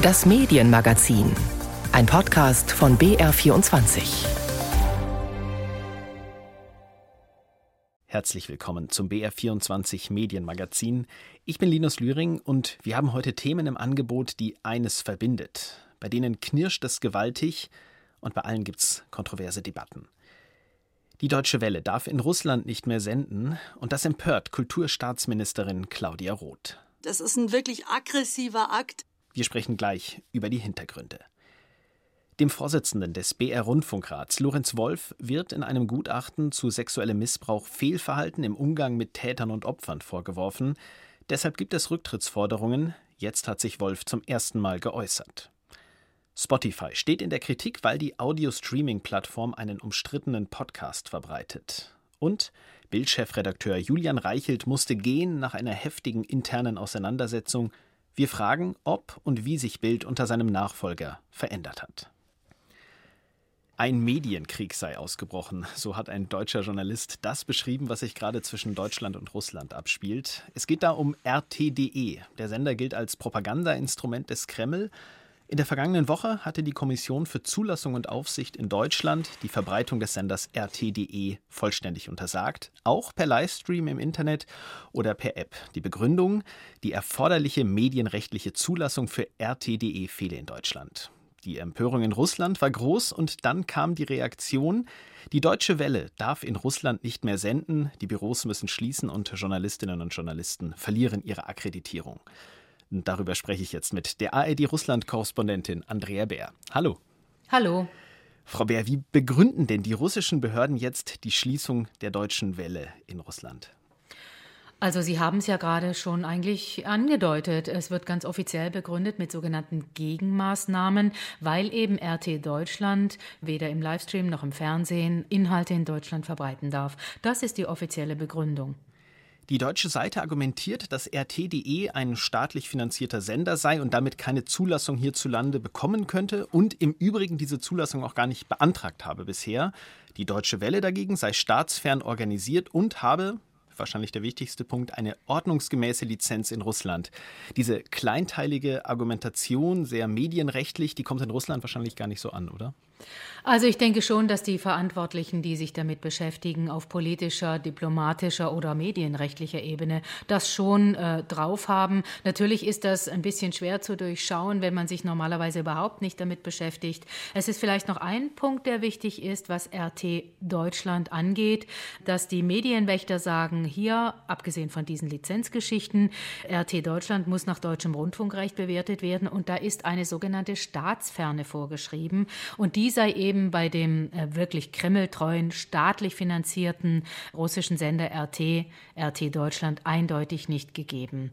Das Medienmagazin. Ein Podcast von BR24. Herzlich willkommen zum BR24 Medienmagazin. Ich bin Linus Lühring und wir haben heute Themen im Angebot, die eines verbindet. Bei denen knirscht es gewaltig und bei allen gibt es kontroverse Debatten. Die Deutsche Welle darf in Russland nicht mehr senden und das empört Kulturstaatsministerin Claudia Roth. Das ist ein wirklich aggressiver Akt. Wir sprechen gleich über die Hintergründe. Dem Vorsitzenden des BR Rundfunkrats, Lorenz Wolf, wird in einem Gutachten zu sexuellem Missbrauch Fehlverhalten im Umgang mit Tätern und Opfern vorgeworfen. Deshalb gibt es Rücktrittsforderungen. Jetzt hat sich Wolf zum ersten Mal geäußert. Spotify steht in der Kritik, weil die Audio-Streaming-Plattform einen umstrittenen Podcast verbreitet. Und Bildchefredakteur Julian Reichelt musste gehen nach einer heftigen internen Auseinandersetzung. Wir fragen, ob und wie sich Bild unter seinem Nachfolger verändert hat. Ein Medienkrieg sei ausgebrochen, so hat ein deutscher Journalist das beschrieben, was sich gerade zwischen Deutschland und Russland abspielt. Es geht da um RTDE. Der Sender gilt als Propagandainstrument des Kreml in der vergangenen Woche hatte die Kommission für Zulassung und Aufsicht in Deutschland die Verbreitung des Senders RTDE vollständig untersagt, auch per Livestream im Internet oder per App. Die Begründung, die erforderliche medienrechtliche Zulassung für RTDE fehle in Deutschland. Die Empörung in Russland war groß und dann kam die Reaktion, die Deutsche Welle darf in Russland nicht mehr senden, die Büros müssen schließen und Journalistinnen und Journalisten verlieren ihre Akkreditierung. Darüber spreche ich jetzt mit der ARD-Russland-Korrespondentin Andrea Bär. Hallo. Hallo. Frau Bär, wie begründen denn die russischen Behörden jetzt die Schließung der deutschen Welle in Russland? Also Sie haben es ja gerade schon eigentlich angedeutet. Es wird ganz offiziell begründet mit sogenannten Gegenmaßnahmen, weil eben RT Deutschland weder im Livestream noch im Fernsehen Inhalte in Deutschland verbreiten darf. Das ist die offizielle Begründung. Die deutsche Seite argumentiert, dass RT.de ein staatlich finanzierter Sender sei und damit keine Zulassung hierzulande bekommen könnte und im Übrigen diese Zulassung auch gar nicht beantragt habe bisher. Die Deutsche Welle dagegen sei staatsfern organisiert und habe, wahrscheinlich der wichtigste Punkt, eine ordnungsgemäße Lizenz in Russland. Diese kleinteilige Argumentation, sehr medienrechtlich, die kommt in Russland wahrscheinlich gar nicht so an, oder? Also ich denke schon, dass die Verantwortlichen, die sich damit beschäftigen, auf politischer, diplomatischer oder medienrechtlicher Ebene das schon äh, drauf haben. Natürlich ist das ein bisschen schwer zu durchschauen, wenn man sich normalerweise überhaupt nicht damit beschäftigt. Es ist vielleicht noch ein Punkt, der wichtig ist, was RT Deutschland angeht, dass die Medienwächter sagen, hier, abgesehen von diesen Lizenzgeschichten, RT Deutschland muss nach deutschem Rundfunkrecht bewertet werden und da ist eine sogenannte Staatsferne vorgeschrieben und die sei eben bei dem äh, wirklich kremltreuen, staatlich finanzierten russischen Sender RT, RT Deutschland, eindeutig nicht gegeben.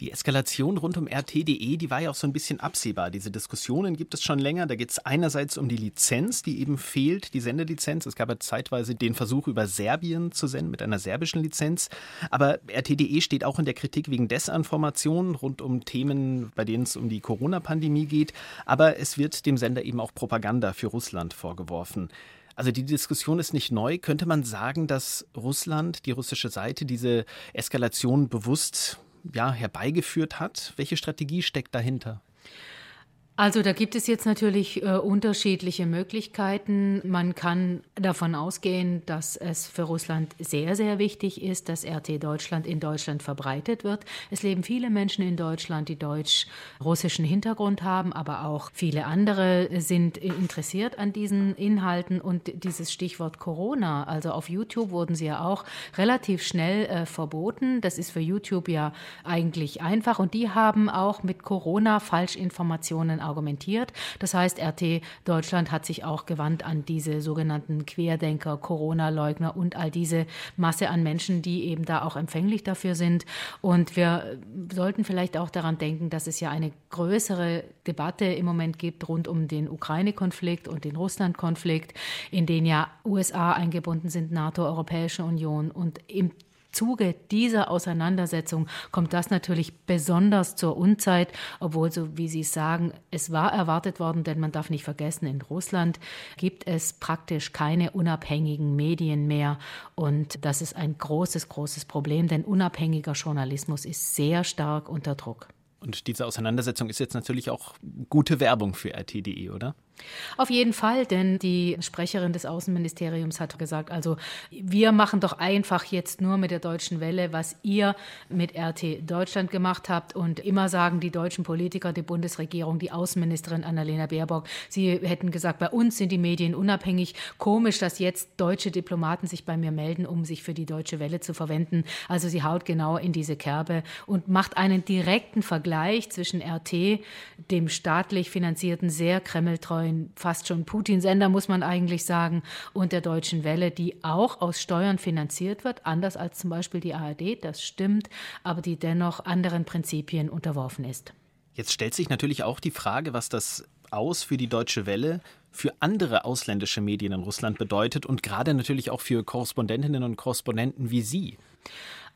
Die Eskalation rund um RT.de, die war ja auch so ein bisschen absehbar. Diese Diskussionen gibt es schon länger. Da geht es einerseits um die Lizenz, die eben fehlt, die Sendelizenz. Es gab ja zeitweise den Versuch, über Serbien zu senden mit einer serbischen Lizenz. Aber RT.de steht auch in der Kritik wegen Desinformationen rund um Themen, bei denen es um die Corona-Pandemie geht. Aber es wird dem Sender eben auch Propaganda für Russland vorgeworfen. Also die Diskussion ist nicht neu. Könnte man sagen, dass Russland, die russische Seite, diese Eskalation bewusst ja, herbeigeführt hat. Welche Strategie steckt dahinter? Also da gibt es jetzt natürlich äh, unterschiedliche Möglichkeiten. Man kann davon ausgehen, dass es für Russland sehr, sehr wichtig ist, dass RT Deutschland in Deutschland verbreitet wird. Es leben viele Menschen in Deutschland, die deutsch-russischen Hintergrund haben, aber auch viele andere sind interessiert an diesen Inhalten. Und dieses Stichwort Corona, also auf YouTube wurden sie ja auch relativ schnell äh, verboten. Das ist für YouTube ja eigentlich einfach. Und die haben auch mit Corona Falschinformationen argumentiert. Das heißt, RT Deutschland hat sich auch gewandt an diese sogenannten Querdenker, Corona-Leugner und all diese Masse an Menschen, die eben da auch empfänglich dafür sind. Und wir sollten vielleicht auch daran denken, dass es ja eine größere Debatte im Moment gibt rund um den Ukraine-Konflikt und den Russland-Konflikt, in den ja USA eingebunden sind, NATO, Europäische Union und im Zuge dieser Auseinandersetzung kommt das natürlich besonders zur Unzeit, obwohl, so wie Sie sagen, es war erwartet worden, denn man darf nicht vergessen, in Russland gibt es praktisch keine unabhängigen Medien mehr. Und das ist ein großes, großes Problem, denn unabhängiger Journalismus ist sehr stark unter Druck. Und diese Auseinandersetzung ist jetzt natürlich auch gute Werbung für RT.de, oder? Auf jeden Fall, denn die Sprecherin des Außenministeriums hat gesagt, also wir machen doch einfach jetzt nur mit der deutschen Welle, was ihr mit RT Deutschland gemacht habt und immer sagen die deutschen Politiker, die Bundesregierung, die Außenministerin Annalena Baerbock, sie hätten gesagt, bei uns sind die Medien unabhängig. Komisch, dass jetzt deutsche Diplomaten sich bei mir melden, um sich für die deutsche Welle zu verwenden. Also sie haut genau in diese Kerbe und macht einen direkten Vergleich zwischen RT, dem staatlich finanzierten, sehr kremltreuen neuen, fast schon Putin-Sender, muss man eigentlich sagen, und der Deutschen Welle, die auch aus Steuern finanziert wird, anders als zum Beispiel die ARD, das stimmt, aber die dennoch anderen Prinzipien unterworfen ist. Jetzt stellt sich natürlich auch die Frage, was das aus für die Deutsche Welle für andere ausländische Medien in Russland bedeutet und gerade natürlich auch für Korrespondentinnen und Korrespondenten wie Sie.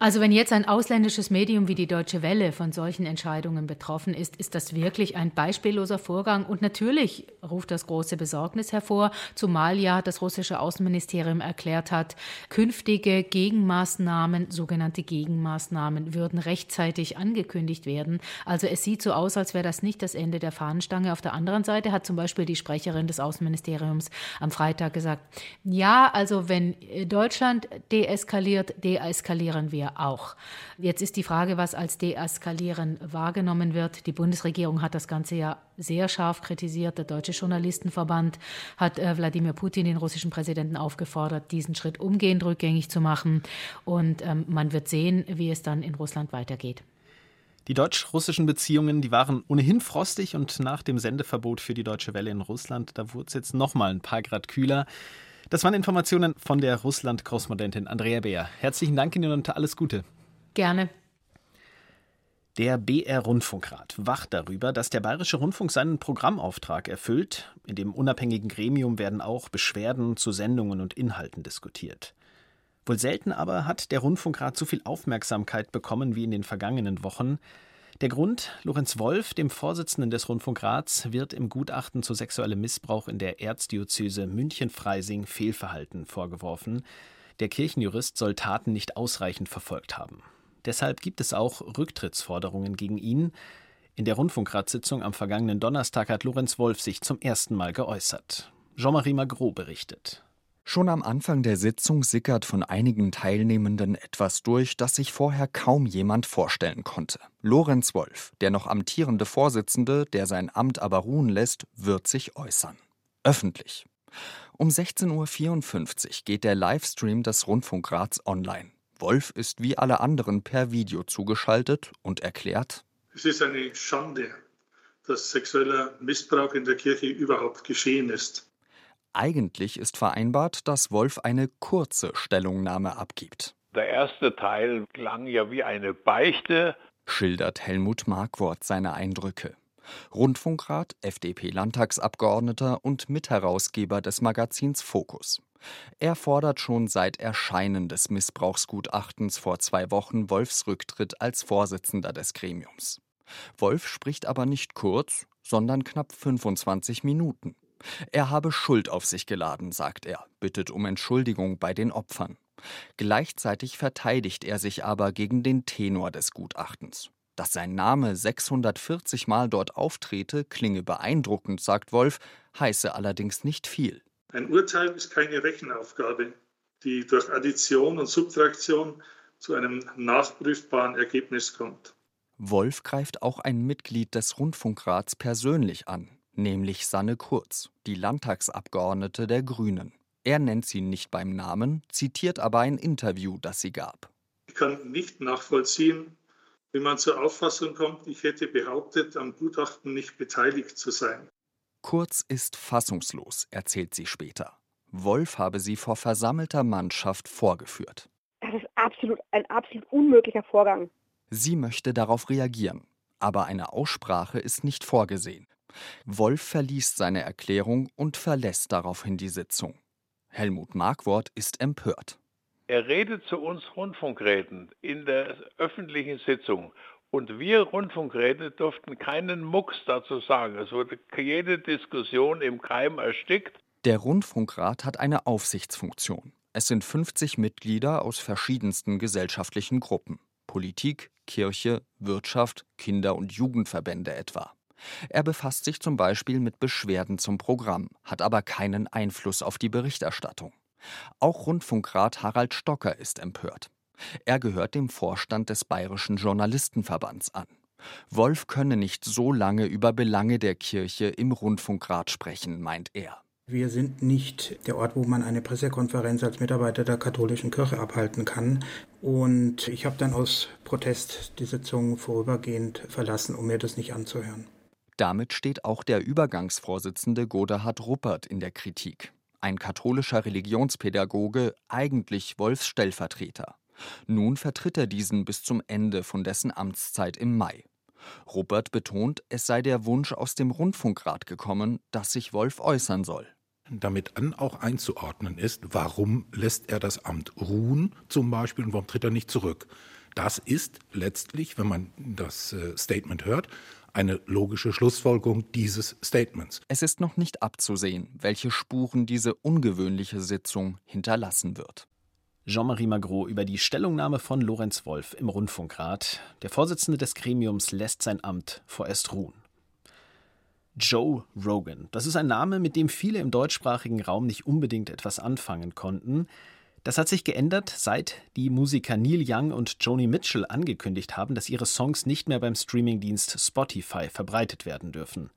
Also wenn jetzt ein ausländisches Medium wie die Deutsche Welle von solchen Entscheidungen betroffen ist, ist das wirklich ein beispielloser Vorgang. Und natürlich ruft das große Besorgnis hervor, zumal ja das russische Außenministerium erklärt hat, künftige Gegenmaßnahmen, sogenannte Gegenmaßnahmen, würden rechtzeitig angekündigt werden. Also es sieht so aus, als wäre das nicht das Ende der Fahnenstange. Auf der anderen Seite hat zum Beispiel die Sprecherin des Außenministeriums am Freitag gesagt, ja, also wenn Deutschland deeskaliert, deeskalieren wir auch. Jetzt ist die Frage, was als Deeskalieren wahrgenommen wird. Die Bundesregierung hat das Ganze ja sehr scharf kritisiert. Der Deutsche Journalistenverband hat äh, Wladimir Putin, den russischen Präsidenten, aufgefordert, diesen Schritt umgehend rückgängig zu machen. Und ähm, man wird sehen, wie es dann in Russland weitergeht. Die deutsch-russischen Beziehungen, die waren ohnehin frostig und nach dem Sendeverbot für die Deutsche Welle in Russland, da wurde es jetzt noch mal ein paar Grad kühler. Das waren Informationen von der Russland-Korrespondentin Andrea Beer. Herzlichen Dank Ihnen und alles Gute. Gerne. Der BR-Rundfunkrat wacht darüber, dass der Bayerische Rundfunk seinen Programmauftrag erfüllt. In dem unabhängigen Gremium werden auch Beschwerden zu Sendungen und Inhalten diskutiert. Wohl selten aber hat der Rundfunkrat so viel Aufmerksamkeit bekommen wie in den vergangenen Wochen. Der Grund, Lorenz Wolf, dem Vorsitzenden des Rundfunkrats, wird im Gutachten zu sexuellem Missbrauch in der Erzdiözese München-Freising Fehlverhalten vorgeworfen. Der Kirchenjurist soll Taten nicht ausreichend verfolgt haben. Deshalb gibt es auch Rücktrittsforderungen gegen ihn. In der Rundfunkratssitzung am vergangenen Donnerstag hat Lorenz Wolf sich zum ersten Mal geäußert. Jean-Marie Magro berichtet. Schon am Anfang der Sitzung sickert von einigen Teilnehmenden etwas durch, das sich vorher kaum jemand vorstellen konnte. Lorenz Wolf, der noch amtierende Vorsitzende, der sein Amt aber ruhen lässt, wird sich äußern. Öffentlich. Um 16.54 Uhr geht der Livestream des Rundfunkrats online. Wolf ist wie alle anderen per Video zugeschaltet und erklärt: Es ist eine Schande, dass sexueller Missbrauch in der Kirche überhaupt geschehen ist. Eigentlich ist vereinbart, dass Wolf eine kurze Stellungnahme abgibt. Der erste Teil klang ja wie eine Beichte, schildert Helmut Markwort seine Eindrücke. Rundfunkrat, FDP-Landtagsabgeordneter und Mitherausgeber des Magazins Fokus. Er fordert schon seit Erscheinen des Missbrauchsgutachtens vor zwei Wochen Wolfs Rücktritt als Vorsitzender des Gremiums. Wolf spricht aber nicht kurz, sondern knapp 25 Minuten. Er habe Schuld auf sich geladen, sagt er, bittet um Entschuldigung bei den Opfern. Gleichzeitig verteidigt er sich aber gegen den Tenor des Gutachtens. Dass sein Name 640 Mal dort auftrete, klinge beeindruckend, sagt Wolf, heiße allerdings nicht viel. Ein Urteil ist keine Rechenaufgabe, die durch Addition und Subtraktion zu einem nachprüfbaren Ergebnis kommt. Wolf greift auch ein Mitglied des Rundfunkrats persönlich an nämlich Sanne Kurz, die Landtagsabgeordnete der Grünen. Er nennt sie nicht beim Namen, zitiert aber ein Interview, das sie gab. Ich kann nicht nachvollziehen, wie man zur Auffassung kommt, ich hätte behauptet, am Gutachten nicht beteiligt zu sein. Kurz ist fassungslos, erzählt sie später. Wolf habe sie vor versammelter Mannschaft vorgeführt. Das ist absolut ein absolut unmöglicher Vorgang. Sie möchte darauf reagieren, aber eine Aussprache ist nicht vorgesehen. Wolf verliest seine Erklärung und verlässt daraufhin die Sitzung. Helmut Markwort ist empört. Er redet zu uns Rundfunkräten in der öffentlichen Sitzung. Und wir Rundfunkräte durften keinen Mucks dazu sagen. Es wurde jede Diskussion im Keim erstickt. Der Rundfunkrat hat eine Aufsichtsfunktion. Es sind 50 Mitglieder aus verschiedensten gesellschaftlichen Gruppen. Politik, Kirche, Wirtschaft, Kinder- und Jugendverbände etwa. Er befasst sich zum Beispiel mit Beschwerden zum Programm, hat aber keinen Einfluss auf die Berichterstattung. Auch Rundfunkrat Harald Stocker ist empört. Er gehört dem Vorstand des Bayerischen Journalistenverbands an. Wolf könne nicht so lange über Belange der Kirche im Rundfunkrat sprechen, meint er. Wir sind nicht der Ort, wo man eine Pressekonferenz als Mitarbeiter der katholischen Kirche abhalten kann. Und ich habe dann aus Protest die Sitzung vorübergehend verlassen, um mir das nicht anzuhören. Damit steht auch der Übergangsvorsitzende Godehard Ruppert in der Kritik. Ein katholischer Religionspädagoge, eigentlich Wolfs Stellvertreter. Nun vertritt er diesen bis zum Ende von dessen Amtszeit im Mai. Ruppert betont, es sei der Wunsch aus dem Rundfunkrat gekommen, dass sich Wolf äußern soll. Damit an auch einzuordnen ist, warum lässt er das Amt ruhen zum Beispiel und warum tritt er nicht zurück. Das ist letztlich, wenn man das äh, Statement hört, eine logische Schlussfolgerung dieses Statements. Es ist noch nicht abzusehen, welche Spuren diese ungewöhnliche Sitzung hinterlassen wird. Jean-Marie Magro über die Stellungnahme von Lorenz Wolf im Rundfunkrat. Der Vorsitzende des Gremiums lässt sein Amt vorerst ruhen. Joe Rogan. Das ist ein Name, mit dem viele im deutschsprachigen Raum nicht unbedingt etwas anfangen konnten. Das hat sich geändert, seit die Musiker Neil Young und Joni Mitchell angekündigt haben, dass ihre Songs nicht mehr beim Streamingdienst Spotify verbreitet werden dürfen.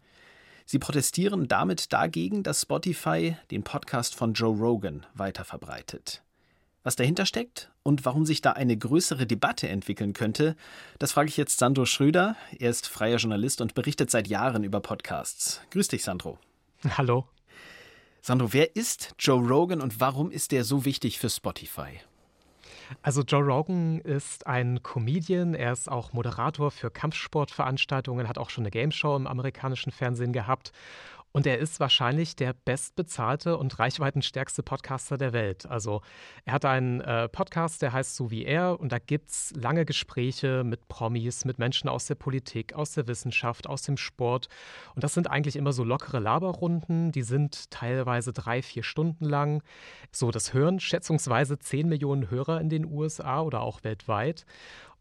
Sie protestieren damit dagegen, dass Spotify den Podcast von Joe Rogan weiterverbreitet. Was dahinter steckt und warum sich da eine größere Debatte entwickeln könnte, das frage ich jetzt Sandro Schröder. Er ist freier Journalist und berichtet seit Jahren über Podcasts. Grüß dich, Sandro. Hallo. Sandro, wer ist Joe Rogan und warum ist der so wichtig für Spotify? Also Joe Rogan ist ein Comedian, er ist auch Moderator für Kampfsportveranstaltungen, hat auch schon eine Gameshow im amerikanischen Fernsehen gehabt und er ist wahrscheinlich der bestbezahlte und reichweitenstärkste Podcaster der Welt. Also er hat einen äh, Podcast, der heißt So wie er und da gibt es lange Gespräche mit Promis, mit Menschen aus der Politik, aus der Wissenschaft, aus dem Sport. Und das sind eigentlich immer so lockere Laberrunden, die sind teilweise drei, vier Stunden lang. So, das hören schätzungsweise 10 Millionen Hörer in den USA oder auch weltweit.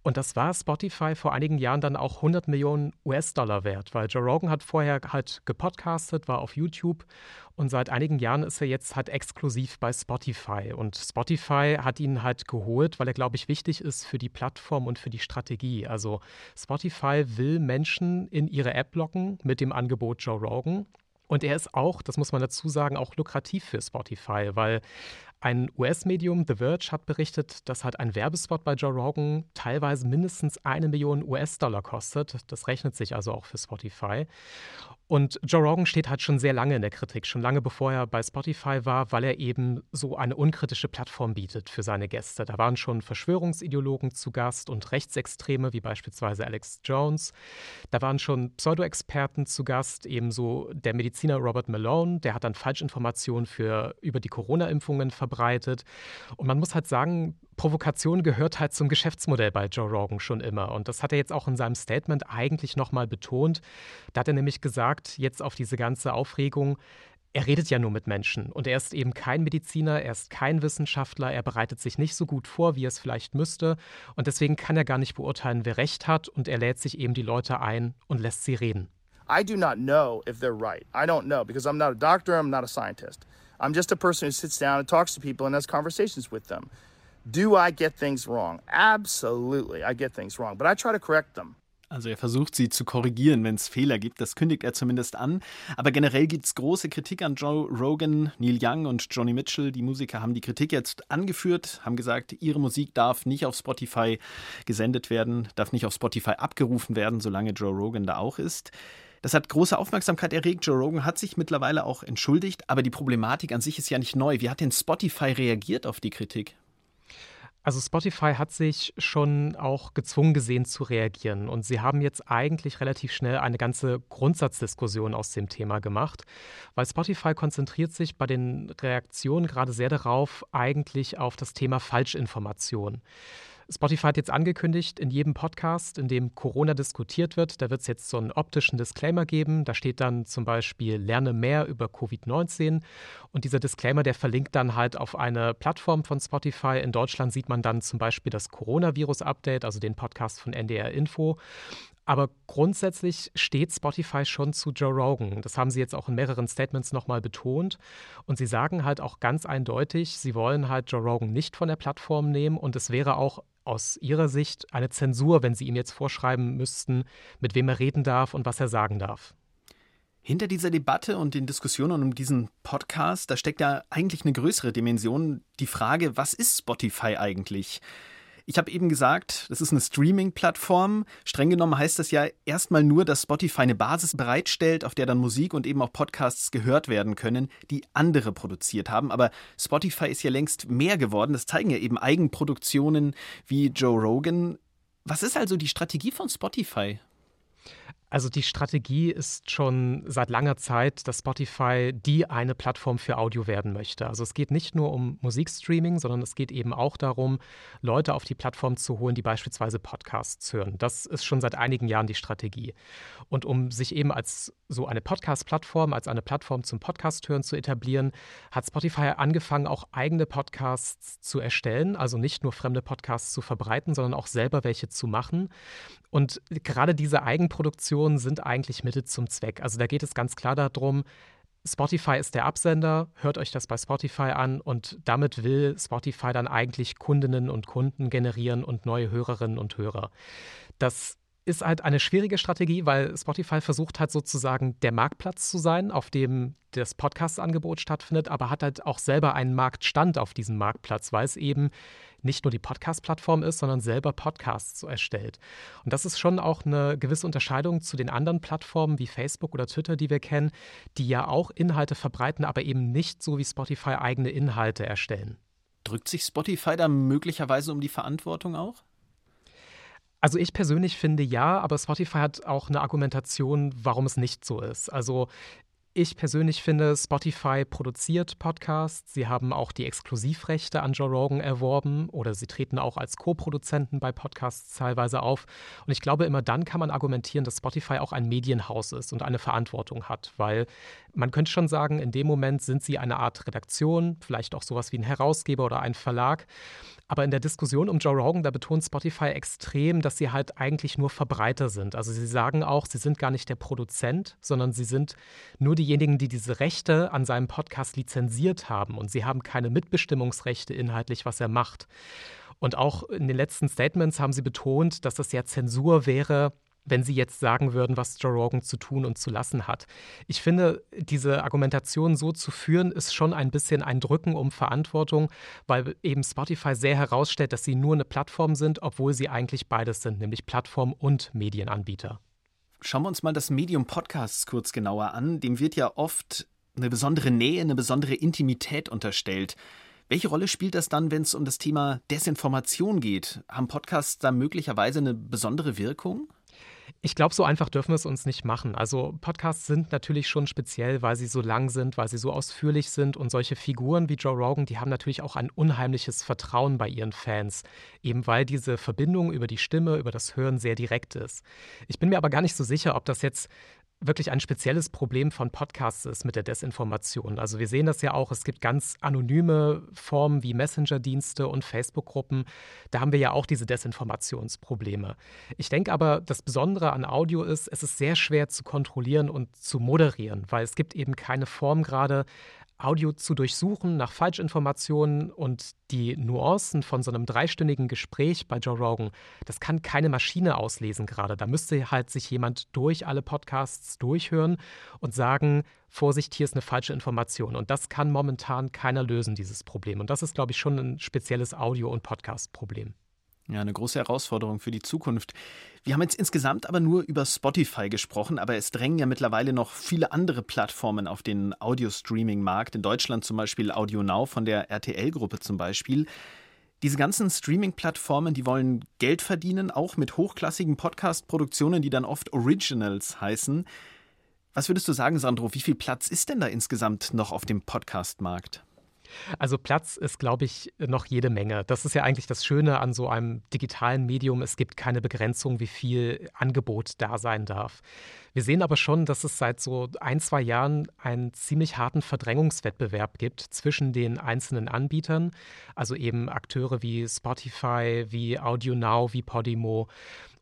Und das war Spotify vor einigen Jahren dann auch 100 Millionen US-Dollar wert, weil Joe Rogan hat vorher halt gepodcastet, war auf YouTube und seit einigen Jahren ist er jetzt halt exklusiv bei Spotify. Und Spotify hat ihn halt geholt, weil er, glaube ich, wichtig ist für die Plattform und für die Strategie. Also Spotify will Menschen in ihre App locken mit dem Angebot Joe Rogan. Und er ist auch, das muss man dazu sagen, auch lukrativ für Spotify, weil ein US-Medium, The Verge, hat berichtet, dass halt ein Werbespot bei Joe Rogan teilweise mindestens eine Million US-Dollar kostet. Das rechnet sich also auch für Spotify. Und Joe Rogan steht halt schon sehr lange in der Kritik, schon lange bevor er bei Spotify war, weil er eben so eine unkritische Plattform bietet für seine Gäste. Da waren schon Verschwörungsideologen zu Gast und Rechtsextreme, wie beispielsweise Alex Jones. Da waren schon Pseudo-Experten zu Gast, ebenso der Mediziner Robert Malone, der hat dann Falschinformationen für, über die Corona-Impfungen verbreitet. Und man muss halt sagen, Provokation gehört halt zum Geschäftsmodell bei Joe Rogan schon immer. Und das hat er jetzt auch in seinem Statement eigentlich nochmal betont. Da hat er nämlich gesagt, jetzt auf diese ganze Aufregung, er redet ja nur mit Menschen und er ist eben kein Mediziner, er ist kein Wissenschaftler, er bereitet sich nicht so gut vor, wie er es vielleicht müsste und deswegen kann er gar nicht beurteilen, wer recht hat und er lädt sich eben die Leute ein und lässt sie reden. I do not know if they're right. I don't know because I'm not a doctor, I'm not a scientist. I'm just a person who sits down and talks to people and has conversations with them. Do I get things wrong? Absolutely, I get things wrong, but I try to correct them. Also er versucht sie zu korrigieren, wenn es Fehler gibt. Das kündigt er zumindest an. Aber generell gibt es große Kritik an Joe Rogan, Neil Young und Joni Mitchell. Die Musiker haben die Kritik jetzt angeführt, haben gesagt, ihre Musik darf nicht auf Spotify gesendet werden, darf nicht auf Spotify abgerufen werden, solange Joe Rogan da auch ist. Das hat große Aufmerksamkeit erregt. Joe Rogan hat sich mittlerweile auch entschuldigt, aber die Problematik an sich ist ja nicht neu. Wie hat denn Spotify reagiert auf die Kritik? Also Spotify hat sich schon auch gezwungen gesehen zu reagieren und sie haben jetzt eigentlich relativ schnell eine ganze Grundsatzdiskussion aus dem Thema gemacht, weil Spotify konzentriert sich bei den Reaktionen gerade sehr darauf eigentlich auf das Thema Falschinformation. Spotify hat jetzt angekündigt, in jedem Podcast, in dem Corona diskutiert wird, da wird es jetzt so einen optischen Disclaimer geben. Da steht dann zum Beispiel, lerne mehr über Covid-19. Und dieser Disclaimer, der verlinkt dann halt auf eine Plattform von Spotify. In Deutschland sieht man dann zum Beispiel das Coronavirus-Update, also den Podcast von NDR Info. Aber grundsätzlich steht Spotify schon zu Joe Rogan. Das haben sie jetzt auch in mehreren Statements nochmal betont. Und sie sagen halt auch ganz eindeutig, sie wollen halt Joe Rogan nicht von der Plattform nehmen. Und es wäre auch aus ihrer Sicht eine Zensur, wenn sie ihm jetzt vorschreiben müssten, mit wem er reden darf und was er sagen darf. Hinter dieser Debatte und den Diskussionen um diesen Podcast, da steckt ja eigentlich eine größere Dimension, die Frage, was ist Spotify eigentlich? Ich habe eben gesagt, das ist eine Streaming-Plattform. Streng genommen heißt das ja erstmal nur, dass Spotify eine Basis bereitstellt, auf der dann Musik und eben auch Podcasts gehört werden können, die andere produziert haben. Aber Spotify ist ja längst mehr geworden. Das zeigen ja eben Eigenproduktionen wie Joe Rogan. Was ist also die Strategie von Spotify? Also die Strategie ist schon seit langer Zeit, dass Spotify die eine Plattform für Audio werden möchte. Also es geht nicht nur um Musikstreaming, sondern es geht eben auch darum, Leute auf die Plattform zu holen, die beispielsweise Podcasts hören. Das ist schon seit einigen Jahren die Strategie. Und um sich eben als so eine Podcast-Plattform, als eine Plattform zum Podcast hören zu etablieren, hat Spotify angefangen, auch eigene Podcasts zu erstellen. Also nicht nur fremde Podcasts zu verbreiten, sondern auch selber welche zu machen. Und gerade diese Eigenproduktionen sind eigentlich Mittel zum Zweck. Also da geht es ganz klar darum, Spotify ist der Absender, hört euch das bei Spotify an und damit will Spotify dann eigentlich Kundinnen und Kunden generieren und neue Hörerinnen und Hörer. Das ist halt eine schwierige Strategie, weil Spotify versucht halt sozusagen der Marktplatz zu sein, auf dem das Podcast-Angebot stattfindet, aber hat halt auch selber einen Marktstand auf diesem Marktplatz, weil es eben nicht nur die Podcast-Plattform ist, sondern selber Podcasts erstellt. Und das ist schon auch eine gewisse Unterscheidung zu den anderen Plattformen wie Facebook oder Twitter, die wir kennen, die ja auch Inhalte verbreiten, aber eben nicht so wie Spotify eigene Inhalte erstellen. Drückt sich Spotify da möglicherweise um die Verantwortung auch? Also ich persönlich finde ja, aber Spotify hat auch eine Argumentation, warum es nicht so ist. Also ich persönlich finde, Spotify produziert Podcasts. Sie haben auch die Exklusivrechte an Joe Rogan erworben oder sie treten auch als Co-Produzenten bei Podcasts teilweise auf. Und ich glaube, immer dann kann man argumentieren, dass Spotify auch ein Medienhaus ist und eine Verantwortung hat, weil man könnte schon sagen, in dem Moment sind sie eine Art Redaktion, vielleicht auch sowas wie ein Herausgeber oder ein Verlag. Aber in der Diskussion um Joe Rogan, da betont Spotify extrem, dass sie halt eigentlich nur Verbreiter sind. Also sie sagen auch, sie sind gar nicht der Produzent, sondern sie sind nur diejenigen, die diese Rechte an seinem Podcast lizenziert haben. Und sie haben keine Mitbestimmungsrechte inhaltlich, was er macht. Und auch in den letzten Statements haben sie betont, dass das ja Zensur wäre, wenn Sie jetzt sagen würden, was Joe Rogan zu tun und zu lassen hat. Ich finde, diese Argumentation so zu führen, ist schon ein bisschen ein Drücken um Verantwortung, weil eben Spotify sehr herausstellt, dass sie nur eine Plattform sind, obwohl sie eigentlich beides sind, nämlich Plattform und Medienanbieter. Schauen wir uns mal das Medium Podcasts kurz genauer an. Dem wird ja oft eine besondere Nähe, eine besondere Intimität unterstellt. Welche Rolle spielt das dann, wenn es um das Thema Desinformation geht? Haben Podcasts da möglicherweise eine besondere Wirkung? Ich glaube, so einfach dürfen wir es uns nicht machen. Also Podcasts sind natürlich schon speziell, weil sie so lang sind, weil sie so ausführlich sind und solche Figuren wie Joe Rogan, die haben natürlich auch ein unheimliches Vertrauen bei ihren Fans, eben weil diese Verbindung über die Stimme, über das Hören sehr direkt ist. Ich bin mir aber gar nicht so sicher, ob das jetzt wirklich ein spezielles Problem von Podcasts ist mit der Desinformation. Also wir sehen das ja auch, es gibt ganz anonyme Formen wie Messenger-Dienste und Facebook-Gruppen. Da haben wir ja auch diese Desinformationsprobleme. Ich denke aber, das Besondere an Audio ist, es ist sehr schwer zu kontrollieren und zu moderieren, weil es gibt eben keine Form gerade, Audio zu durchsuchen nach Falschinformationen und die Nuancen von so einem dreistündigen Gespräch bei Joe Rogan, das kann keine Maschine auslesen gerade. Da müsste halt sich jemand durch alle Podcasts durchhören und sagen, Vorsicht, hier ist eine falsche Information. Und das kann momentan keiner lösen, dieses Problem. Und das ist, glaube ich, schon ein spezielles Audio- und Podcast-Problem. Ja, eine große Herausforderung für die Zukunft. Wir haben jetzt insgesamt aber nur über Spotify gesprochen, aber es drängen ja mittlerweile noch viele andere Plattformen auf den Audio-Streaming-Markt. In Deutschland zum Beispiel Audio Now von der RTL-Gruppe zum Beispiel. Diese ganzen Streaming-Plattformen, die wollen Geld verdienen, auch mit hochklassigen Podcast-Produktionen, die dann oft Originals heißen. Was würdest du sagen, Sandro, wie viel Platz ist denn da insgesamt noch auf dem Podcast-Markt? Also Platz ist, glaube ich, noch jede Menge. Das ist ja eigentlich das Schöne an so einem digitalen Medium. Es gibt keine Begrenzung, wie viel Angebot da sein darf. Wir sehen aber schon, dass es seit so ein, zwei Jahren einen ziemlich harten Verdrängungswettbewerb gibt zwischen den einzelnen Anbietern, also eben Akteure wie Spotify, wie AudioNow, wie Podimo.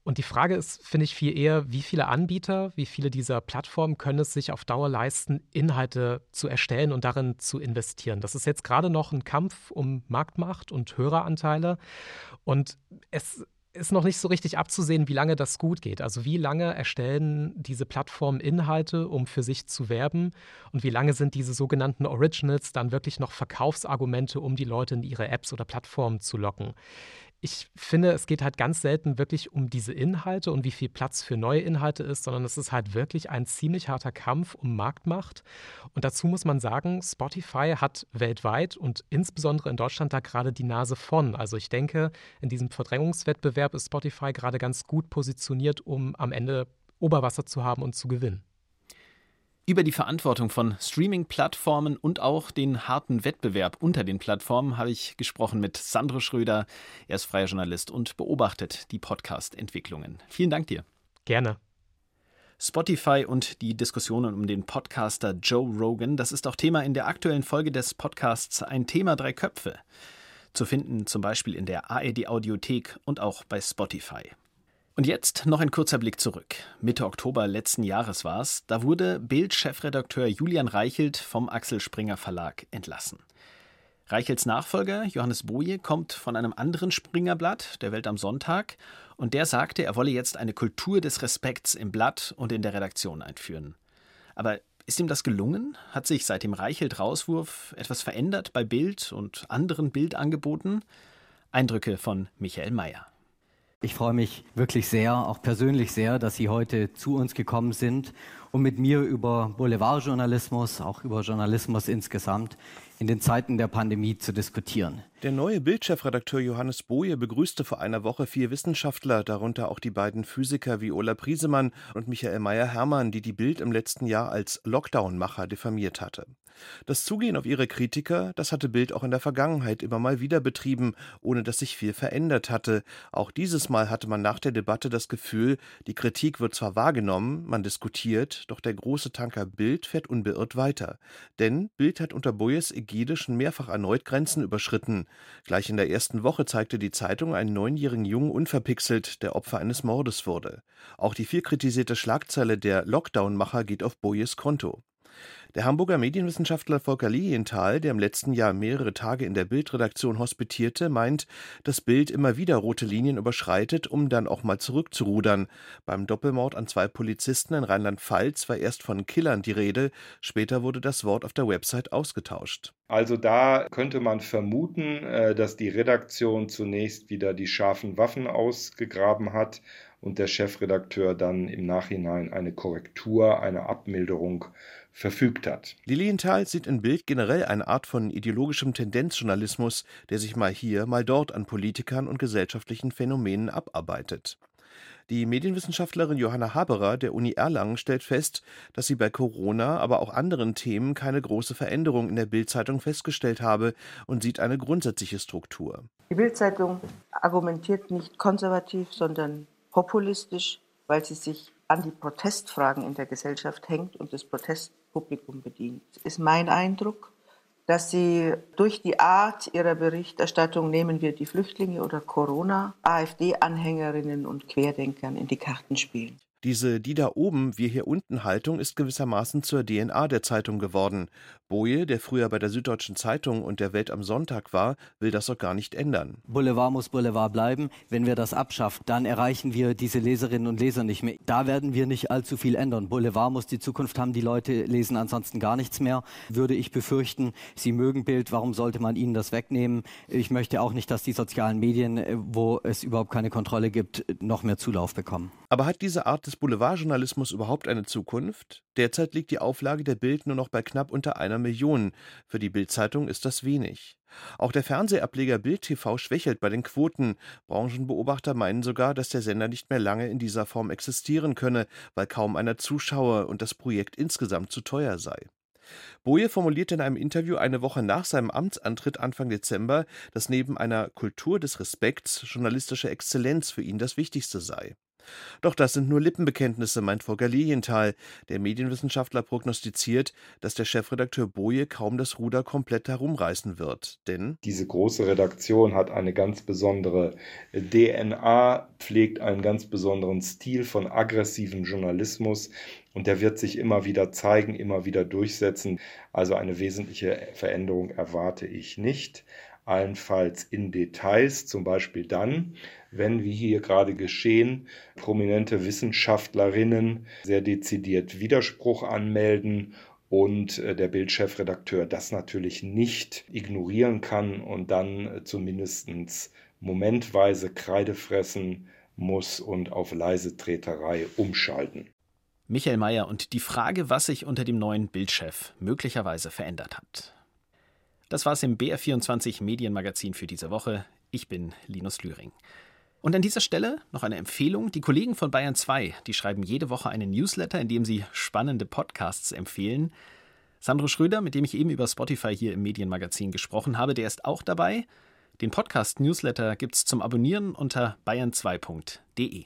Und die Frage ist, finde ich, viel eher, wie viele Anbieter, wie viele dieser Plattformen können es sich auf Dauer leisten, Inhalte zu erstellen und darin zu investieren. Das ist jetzt gerade noch ein Kampf um Marktmacht und Höreranteile. Und es ist noch nicht so richtig abzusehen, wie lange das gut geht. Also wie lange erstellen diese Plattformen Inhalte, um für sich zu werben und wie lange sind diese sogenannten Originals dann wirklich noch Verkaufsargumente, um die Leute in ihre Apps oder Plattformen zu locken ich finde, es geht halt ganz selten wirklich um diese Inhalte und wie viel Platz für neue Inhalte ist, sondern es ist halt wirklich ein ziemlich harter Kampf um Marktmacht. Und dazu muss man sagen, Spotify hat weltweit und insbesondere in Deutschland da gerade die Nase von. Also ich denke, in diesem Verdrängungswettbewerb ist Spotify gerade ganz gut positioniert, um am Ende Oberwasser zu haben und zu gewinnen. Über die Verantwortung von Streaming-Plattformen und auch den harten Wettbewerb unter den Plattformen habe ich gesprochen mit Sandro Schröder. Er ist freier Journalist und beobachtet die Podcast-Entwicklungen. Vielen Dank dir. Gerne. Spotify und die Diskussionen um den Podcaster Joe Rogan, das ist auch Thema in der aktuellen Folge des Podcasts Ein Thema drei Köpfe. Zu finden zum Beispiel in der ARD Audiothek und auch bei Spotify. Und jetzt noch ein kurzer Blick zurück. Mitte Oktober letzten Jahres war es, da wurde Bild-Chefredakteur Julian Reichelt vom Axel Springer Verlag entlassen. Reichelts Nachfolger Johannes Boje kommt von einem anderen Springerblatt, der Welt am Sonntag, und der sagte, er wolle jetzt eine Kultur des Respekts im Blatt und in der Redaktion einführen. Aber ist ihm das gelungen? Hat sich seit dem Reichelt-Rauswurf etwas verändert bei Bild und anderen Bildangeboten? Eindrücke von Michael Mayer. Ich freue mich wirklich sehr, auch persönlich sehr, dass Sie heute zu uns gekommen sind, um mit mir über Boulevardjournalismus, auch über Journalismus insgesamt in den Zeiten der Pandemie zu diskutieren. Der neue Bildchefredakteur Johannes Boje begrüßte vor einer Woche vier Wissenschaftler, darunter auch die beiden Physiker Viola Priesemann und Michael Meyer-Hermann, die die Bild im letzten Jahr als Lockdown-Macher diffamiert hatte. Das Zugehen auf ihre Kritiker, das hatte Bild auch in der Vergangenheit immer mal wieder betrieben, ohne dass sich viel verändert hatte. Auch dieses Mal hatte man nach der Debatte das Gefühl, die Kritik wird zwar wahrgenommen, man diskutiert, doch der große Tanker Bild fährt unbeirrt weiter. Denn Bild hat unter Boyes Ägide schon mehrfach erneut Grenzen überschritten. Gleich in der ersten Woche zeigte die Zeitung einen neunjährigen Jungen unverpixelt, der Opfer eines Mordes wurde. Auch die viel kritisierte Schlagzeile der Lockdown-Macher geht auf Boyes Konto. Der Hamburger Medienwissenschaftler Volker Lilienthal, der im letzten Jahr mehrere Tage in der Bildredaktion hospitierte, meint, dass Bild immer wieder rote Linien überschreitet, um dann auch mal zurückzurudern. Beim Doppelmord an zwei Polizisten in Rheinland-Pfalz war erst von Killern die Rede, später wurde das Wort auf der Website ausgetauscht. Also da könnte man vermuten, äh, dass die Redaktion zunächst wieder die scharfen Waffen ausgegraben hat und der Chefredakteur dann im Nachhinein eine Korrektur, eine Abmilderung verfügt hat. Lilienthal sieht in Bild generell eine Art von ideologischem Tendenzjournalismus, der sich mal hier, mal dort an Politikern und gesellschaftlichen Phänomenen abarbeitet. Die Medienwissenschaftlerin Johanna Haberer der Uni Erlangen stellt fest, dass sie bei Corona, aber auch anderen Themen keine große Veränderung in der Bildzeitung festgestellt habe und sieht eine grundsätzliche Struktur. Die Bildzeitung argumentiert nicht konservativ, sondern populistisch, weil sie sich an die Protestfragen in der Gesellschaft hängt und das Protestpublikum bedient. Ist mein Eindruck, dass sie durch die Art ihrer Berichterstattung, nehmen wir die Flüchtlinge oder Corona, AfD-Anhängerinnen und Querdenkern in die Karten spielen. Diese Die da oben, wir hier unten Haltung ist gewissermaßen zur DNA der Zeitung geworden. Boje, der früher bei der Süddeutschen Zeitung und der Welt am Sonntag war, will das doch gar nicht ändern. Boulevard muss Boulevard bleiben. Wenn wir das abschaffen, dann erreichen wir diese Leserinnen und Leser nicht mehr. Da werden wir nicht allzu viel ändern. Boulevard muss die Zukunft haben. Die Leute lesen ansonsten gar nichts mehr. Würde ich befürchten, sie mögen Bild. Warum sollte man ihnen das wegnehmen? Ich möchte auch nicht, dass die sozialen Medien, äh, wo es überhaupt keine Kontrolle gibt, noch mehr Zulauf bekommen. Aber hat diese Art des Boulevardjournalismus überhaupt eine Zukunft? Derzeit liegt die Auflage der Bild nur noch bei knapp unter einer Million. Für die Bildzeitung ist das wenig. Auch der Fernsehableger Bild TV schwächelt bei den Quoten. Branchenbeobachter meinen sogar, dass der Sender nicht mehr lange in dieser Form existieren könne, weil kaum einer zuschaue und das Projekt insgesamt zu teuer sei. Boje formulierte in einem Interview eine Woche nach seinem Amtsantritt Anfang Dezember, dass neben einer Kultur des Respekts journalistische Exzellenz für ihn das Wichtigste sei. Doch das sind nur Lippenbekenntnisse, meint Volker Lilienthal. Der Medienwissenschaftler prognostiziert, dass der Chefredakteur Boje kaum das Ruder komplett herumreißen wird. Denn diese große Redaktion hat eine ganz besondere DNA, pflegt einen ganz besonderen Stil von aggressiven Journalismus. Und der wird sich immer wieder zeigen, immer wieder durchsetzen. Also eine wesentliche Veränderung erwarte ich nicht allenfalls in Details, zum Beispiel dann, wenn, wie hier gerade geschehen, prominente Wissenschaftlerinnen sehr dezidiert Widerspruch anmelden und äh, der Bildchefredakteur das natürlich nicht ignorieren kann und dann äh, zumindest momentweise Kreide fressen muss und auf leise Treterei umschalten. Michael Mayer und die Frage, was sich unter dem neuen Bildchef möglicherweise verändert hat. Das war's im BR24 Medienmagazin für diese Woche. Ich bin Linus Lühring. Und an dieser Stelle noch eine Empfehlung. Die Kollegen von Bayern 2, die schreiben jede Woche einen Newsletter, in dem sie spannende Podcasts empfehlen. Sandro Schröder, mit dem ich eben über Spotify hier im Medienmagazin gesprochen habe, der ist auch dabei. Den Podcast-Newsletter gibt's zum Abonnieren unter bayern2.de.